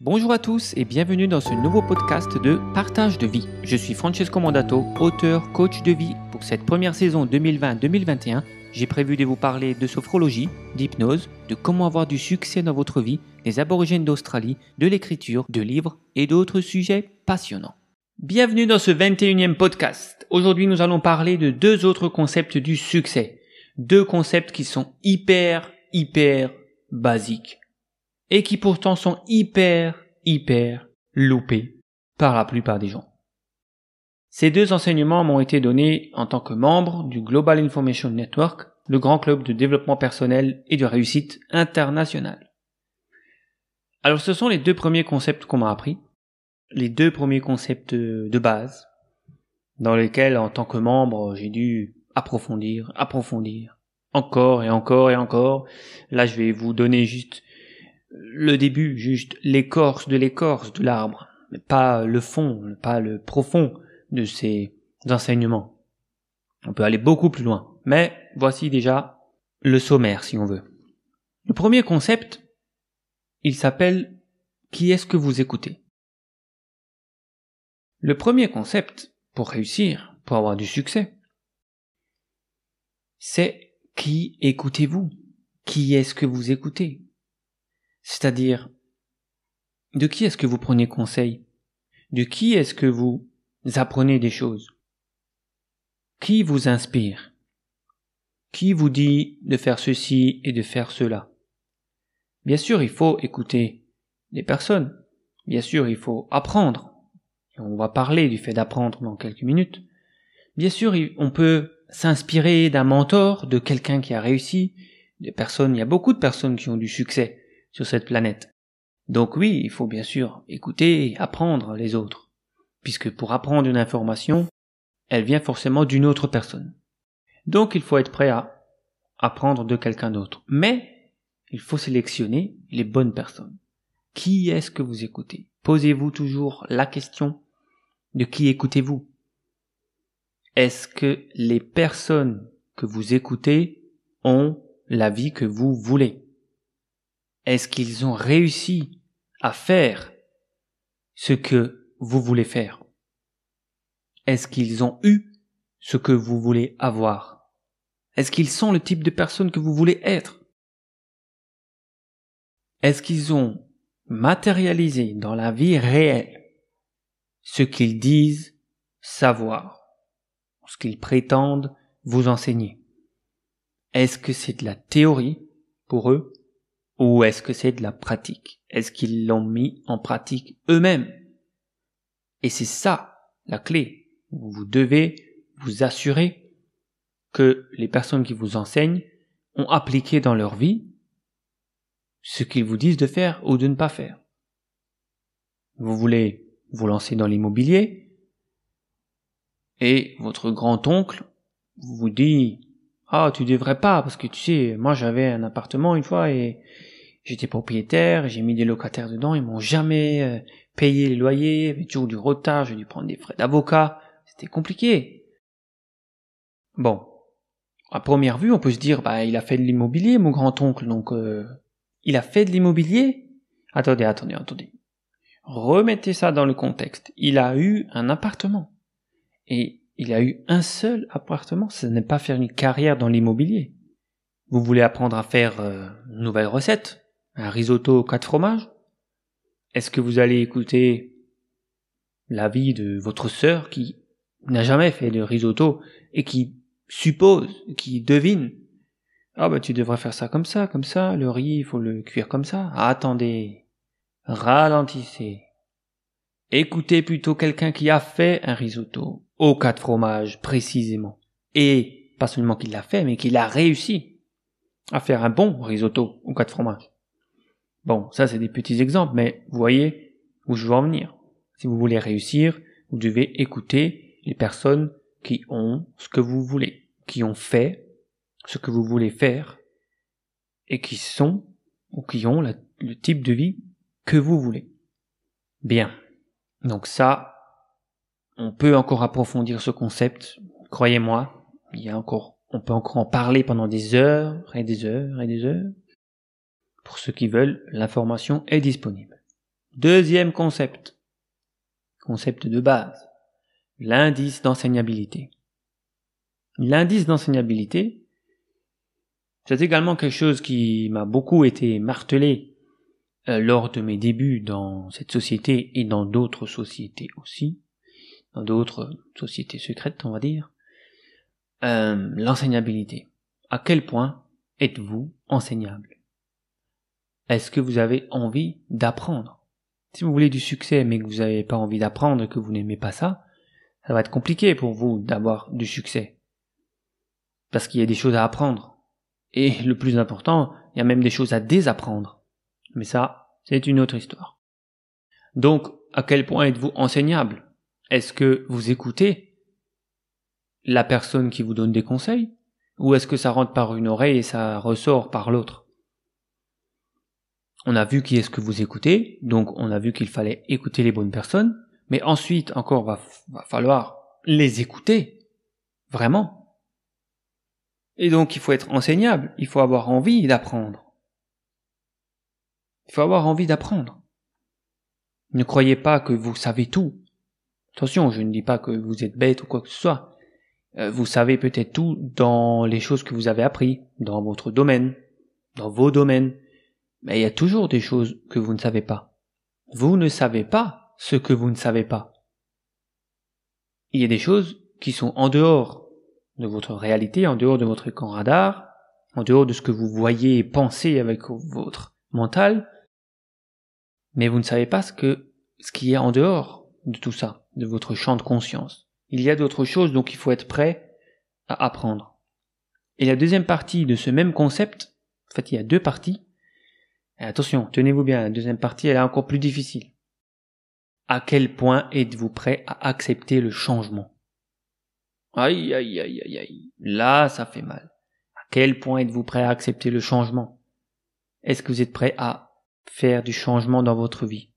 Bonjour à tous et bienvenue dans ce nouveau podcast de Partage de vie. Je suis Francesco Mondato, auteur, coach de vie. Pour cette première saison 2020-2021, j'ai prévu de vous parler de sophrologie, d'hypnose, de comment avoir du succès dans votre vie, des aborigènes d'Australie, de l'écriture, de livres et d'autres sujets passionnants. Bienvenue dans ce 21e podcast. Aujourd'hui, nous allons parler de deux autres concepts du succès. Deux concepts qui sont hyper, hyper basiques et qui pourtant sont hyper, hyper loupés par la plupart des gens. Ces deux enseignements m'ont été donnés en tant que membre du Global Information Network, le grand club de développement personnel et de réussite internationale. Alors ce sont les deux premiers concepts qu'on m'a appris, les deux premiers concepts de base, dans lesquels en tant que membre j'ai dû approfondir, approfondir, encore et encore et encore. Là je vais vous donner juste le début, juste l'écorce de l'écorce de l'arbre, mais pas le fond, pas le profond de ces enseignements. On peut aller beaucoup plus loin, mais voici déjà le sommaire si on veut. Le premier concept, il s'appelle Qui est-ce que vous écoutez? Le premier concept pour réussir, pour avoir du succès, c'est qui écoutez-vous? Qui est-ce que vous écoutez? C'est-à-dire, de qui est-ce que vous prenez conseil? De qui est-ce que vous apprenez des choses? Qui vous inspire? Qui vous dit de faire ceci et de faire cela? Bien sûr, il faut écouter des personnes. Bien sûr, il faut apprendre. on va parler du fait d'apprendre dans quelques minutes. Bien sûr, on peut s'inspirer d'un mentor, de quelqu'un qui a réussi, des personnes, il y a beaucoup de personnes qui ont du succès cette planète. Donc oui, il faut bien sûr écouter et apprendre les autres, puisque pour apprendre une information, elle vient forcément d'une autre personne. Donc il faut être prêt à apprendre de quelqu'un d'autre. Mais il faut sélectionner les bonnes personnes. Qui est-ce que vous écoutez? Posez-vous toujours la question de qui écoutez-vous? Est-ce que les personnes que vous écoutez ont la vie que vous voulez? Est-ce qu'ils ont réussi à faire ce que vous voulez faire? Est-ce qu'ils ont eu ce que vous voulez avoir? Est-ce qu'ils sont le type de personne que vous voulez être? Est-ce qu'ils ont matérialisé dans la vie réelle ce qu'ils disent savoir, ce qu'ils prétendent vous enseigner? Est-ce que c'est de la théorie pour eux? Ou est-ce que c'est de la pratique? Est-ce qu'ils l'ont mis en pratique eux-mêmes? Et c'est ça la clé. Vous devez vous assurer que les personnes qui vous enseignent ont appliqué dans leur vie ce qu'ils vous disent de faire ou de ne pas faire. Vous voulez vous lancer dans l'immobilier et votre grand-oncle vous dit ah, tu devrais pas, parce que tu sais, moi j'avais un appartement une fois et j'étais propriétaire, j'ai mis des locataires dedans, ils m'ont jamais euh, payé les loyers, il y avait toujours du retard, j'ai dû prendre des frais d'avocat, c'était compliqué. Bon, à première vue, on peut se dire, bah, il a fait de l'immobilier, mon grand-oncle, donc euh, il a fait de l'immobilier Attendez, attendez, attendez. Remettez ça dans le contexte. Il a eu un appartement. Et il a eu un seul appartement, ce n'est pas faire une carrière dans l'immobilier. Vous voulez apprendre à faire euh, une nouvelle recette, un risotto quatre fromages? Est-ce que vous allez écouter l'avis de votre sœur qui n'a jamais fait de risotto et qui suppose, qui devine? Ah bah tu devrais faire ça comme ça, comme ça, le riz il faut le cuire comme ça. attendez, ralentissez. Écoutez plutôt quelqu'un qui a fait un risotto au quatre fromages précisément. Et pas seulement qu'il l'a fait, mais qu'il a réussi à faire un bon risotto au quatre fromages. Bon, ça c'est des petits exemples, mais vous voyez où je veux en venir. Si vous voulez réussir, vous devez écouter les personnes qui ont ce que vous voulez, qui ont fait ce que vous voulez faire, et qui sont ou qui ont le type de vie que vous voulez. Bien. Donc ça, on peut encore approfondir ce concept. Croyez-moi, il y a encore, on peut encore en parler pendant des heures et des heures et des heures. Pour ceux qui veulent, l'information est disponible. Deuxième concept. Concept de base. L'indice d'enseignabilité. L'indice d'enseignabilité, c'est également quelque chose qui m'a beaucoup été martelé euh, lors de mes débuts dans cette société et dans d'autres sociétés aussi, dans d'autres sociétés secrètes, on va dire. Euh, l'enseignabilité. À quel point êtes-vous enseignable? Est-ce que vous avez envie d'apprendre? Si vous voulez du succès mais que vous n'avez pas envie d'apprendre que vous n'aimez pas ça, ça va être compliqué pour vous d'avoir du succès. Parce qu'il y a des choses à apprendre. Et le plus important, il y a même des choses à désapprendre. Mais ça, c'est une autre histoire. Donc, à quel point êtes-vous enseignable? Est-ce que vous écoutez la personne qui vous donne des conseils? Ou est-ce que ça rentre par une oreille et ça ressort par l'autre? On a vu qui est-ce que vous écoutez, donc on a vu qu'il fallait écouter les bonnes personnes, mais ensuite encore va, falloir les écouter, vraiment. Et donc il faut être enseignable, il faut avoir envie d'apprendre. Il faut avoir envie d'apprendre. Ne croyez pas que vous savez tout. Attention, je ne dis pas que vous êtes bête ou quoi que ce soit. Euh, vous savez peut-être tout dans les choses que vous avez appris, dans votre domaine, dans vos domaines. Mais il y a toujours des choses que vous ne savez pas. Vous ne savez pas ce que vous ne savez pas. Il y a des choses qui sont en dehors de votre réalité, en dehors de votre camp radar, en dehors de ce que vous voyez et pensez avec votre mental, mais vous ne savez pas ce que, ce qui est en dehors de tout ça, de votre champ de conscience. Il y a d'autres choses, donc il faut être prêt à apprendre. Et la deuxième partie de ce même concept, en fait il y a deux parties, et attention, tenez-vous bien, la deuxième partie elle est encore plus difficile. À quel point êtes-vous prêt à accepter le changement? Aïe, aïe, aïe, aïe, aïe. Là, ça fait mal. À quel point êtes-vous prêt à accepter le changement? Est-ce que vous êtes prêt à faire du changement dans votre vie?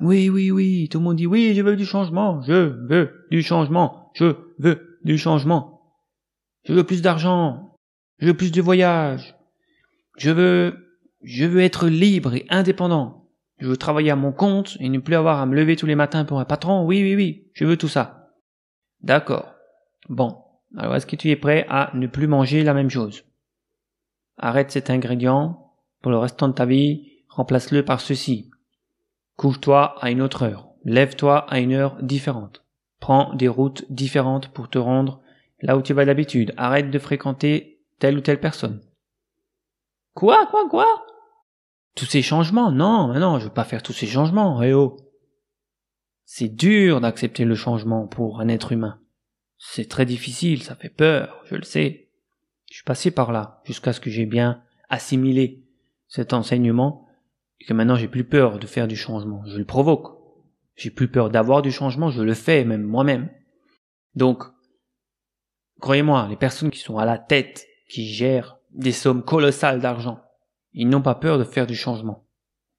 Oui, oui, oui, tout le monde dit oui, je veux du changement, je veux du changement, je veux du changement. Je veux plus d'argent, je veux plus de voyages, je veux, je veux être libre et indépendant. Je veux travailler à mon compte et ne plus avoir à me lever tous les matins pour un patron. Oui, oui, oui, je veux tout ça. D'accord. Bon. Alors est-ce que tu es prêt à ne plus manger la même chose? Arrête cet ingrédient pour le restant de ta vie, remplace-le par ceci. Couche-toi à une autre heure. Lève-toi à une heure différente. Prends des routes différentes pour te rendre là où tu vas d'habitude. Arrête de fréquenter telle ou telle personne. Quoi, quoi, quoi? Tous ces changements Non, non, je veux pas faire tous ces changements, eh oh C'est dur d'accepter le changement pour un être humain. C'est très difficile, ça fait peur, je le sais. Je suis passé par là, jusqu'à ce que j'ai bien assimilé cet enseignement et que maintenant j'ai plus peur de faire du changement, je le provoque. J'ai plus peur d'avoir du changement, je le fais même moi-même. Donc, croyez-moi, les personnes qui sont à la tête, qui gèrent des sommes colossales d'argent, ils n'ont pas peur de faire du changement.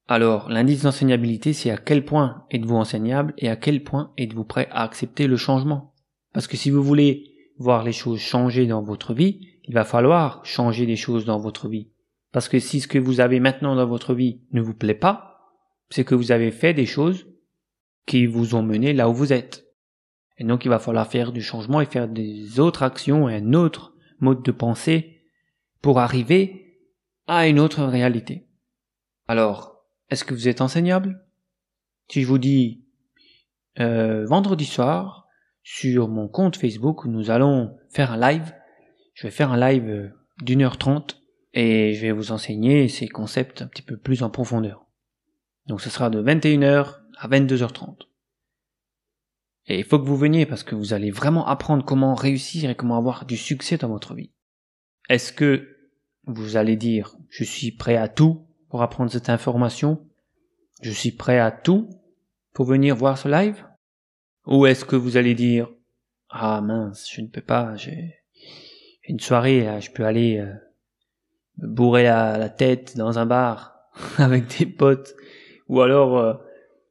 Alors, l'indice d'enseignabilité, c'est à quel point êtes-vous enseignable et à quel point êtes-vous prêt à accepter le changement. Parce que si vous voulez voir les choses changer dans votre vie, il va falloir changer des choses dans votre vie. Parce que si ce que vous avez maintenant dans votre vie ne vous plaît pas, c'est que vous avez fait des choses qui vous ont mené là où vous êtes. Et donc il va falloir faire du changement et faire des autres actions et un autre mode de pensée pour arriver à une autre réalité. Alors, est-ce que vous êtes enseignable? Si je vous dis euh, vendredi soir sur mon compte Facebook, nous allons faire un live. Je vais faire un live euh, d'une heure trente et je vais vous enseigner ces concepts un petit peu plus en profondeur. Donc ce sera de 21h à 22h30. Et il faut que vous veniez parce que vous allez vraiment apprendre comment réussir et comment avoir du succès dans votre vie. Est-ce que vous allez dire je suis prêt à tout pour apprendre cette information Je suis prêt à tout pour venir voir ce live Ou est-ce que vous allez dire ah mince, je ne peux pas, j'ai une soirée, je peux aller euh, bourrer la, tête dans un bar avec des potes. Ou alors, euh,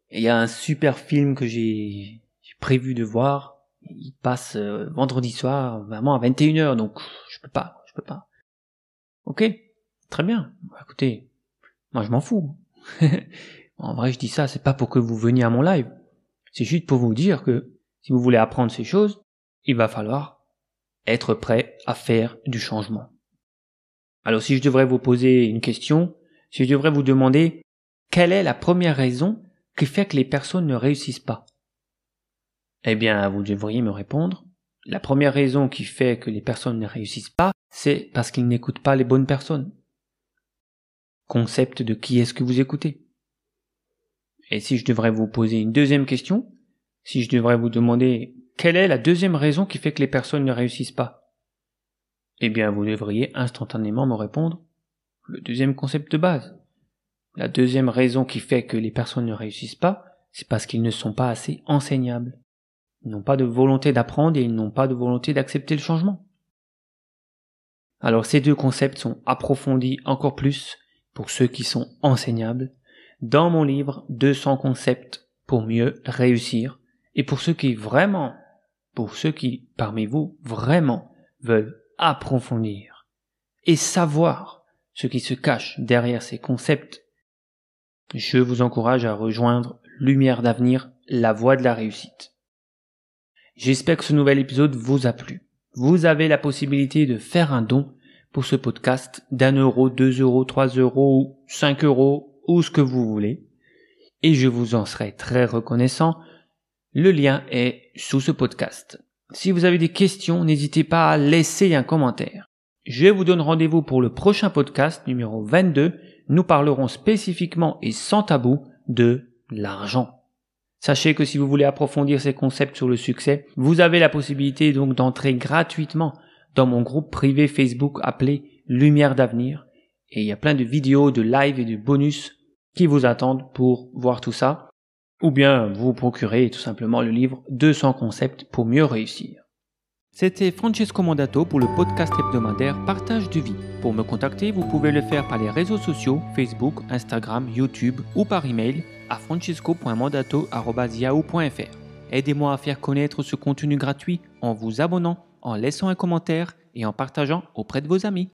il y a un super film que j'ai prévu de voir. Il passe euh, vendredi soir, vraiment à 21h, donc je peux pas, je peux pas. Ok, très bien. Bah, écoutez, moi je m'en fous. En vrai, je dis ça, c'est pas pour que vous veniez à mon live. C'est juste pour vous dire que si vous voulez apprendre ces choses, il va falloir être prêt à faire du changement. Alors si je devrais vous poser une question, si je devrais vous demander quelle est la première raison qui fait que les personnes ne réussissent pas? Eh bien, vous devriez me répondre, la première raison qui fait que les personnes ne réussissent pas, c'est parce qu'ils n'écoutent pas les bonnes personnes. Concept de qui est-ce que vous écoutez Et si je devrais vous poser une deuxième question, si je devrais vous demander quelle est la deuxième raison qui fait que les personnes ne réussissent pas Eh bien, vous devriez instantanément me répondre le deuxième concept de base. La deuxième raison qui fait que les personnes ne réussissent pas, c'est parce qu'ils ne sont pas assez enseignables. Ils n'ont pas de volonté d'apprendre et ils n'ont pas de volonté d'accepter le changement. Alors ces deux concepts sont approfondis encore plus pour ceux qui sont enseignables dans mon livre 200 concepts pour mieux réussir et pour ceux qui vraiment, pour ceux qui parmi vous vraiment veulent approfondir et savoir ce qui se cache derrière ces concepts, je vous encourage à rejoindre Lumière d'avenir, la voie de la réussite. J'espère que ce nouvel épisode vous a plu. Vous avez la possibilité de faire un don pour ce podcast d'un euro, deux euros, trois euros ou cinq euros ou ce que vous voulez. Et je vous en serai très reconnaissant. Le lien est sous ce podcast. Si vous avez des questions, n'hésitez pas à laisser un commentaire. Je vous donne rendez-vous pour le prochain podcast numéro 22. Nous parlerons spécifiquement et sans tabou de l'argent. Sachez que si vous voulez approfondir ces concepts sur le succès, vous avez la possibilité donc d'entrer gratuitement dans mon groupe privé Facebook appelé Lumière d'avenir. Et il y a plein de vidéos, de live et de bonus qui vous attendent pour voir tout ça. Ou bien vous procurez tout simplement le livre 200 concepts pour mieux réussir. C'était Francesco Mandato pour le podcast hebdomadaire Partage de vie. Pour me contacter, vous pouvez le faire par les réseaux sociaux Facebook, Instagram, YouTube ou par email à francesco.mandato.yahoo.fr. Aidez-moi à faire connaître ce contenu gratuit en vous abonnant, en laissant un commentaire et en partageant auprès de vos amis.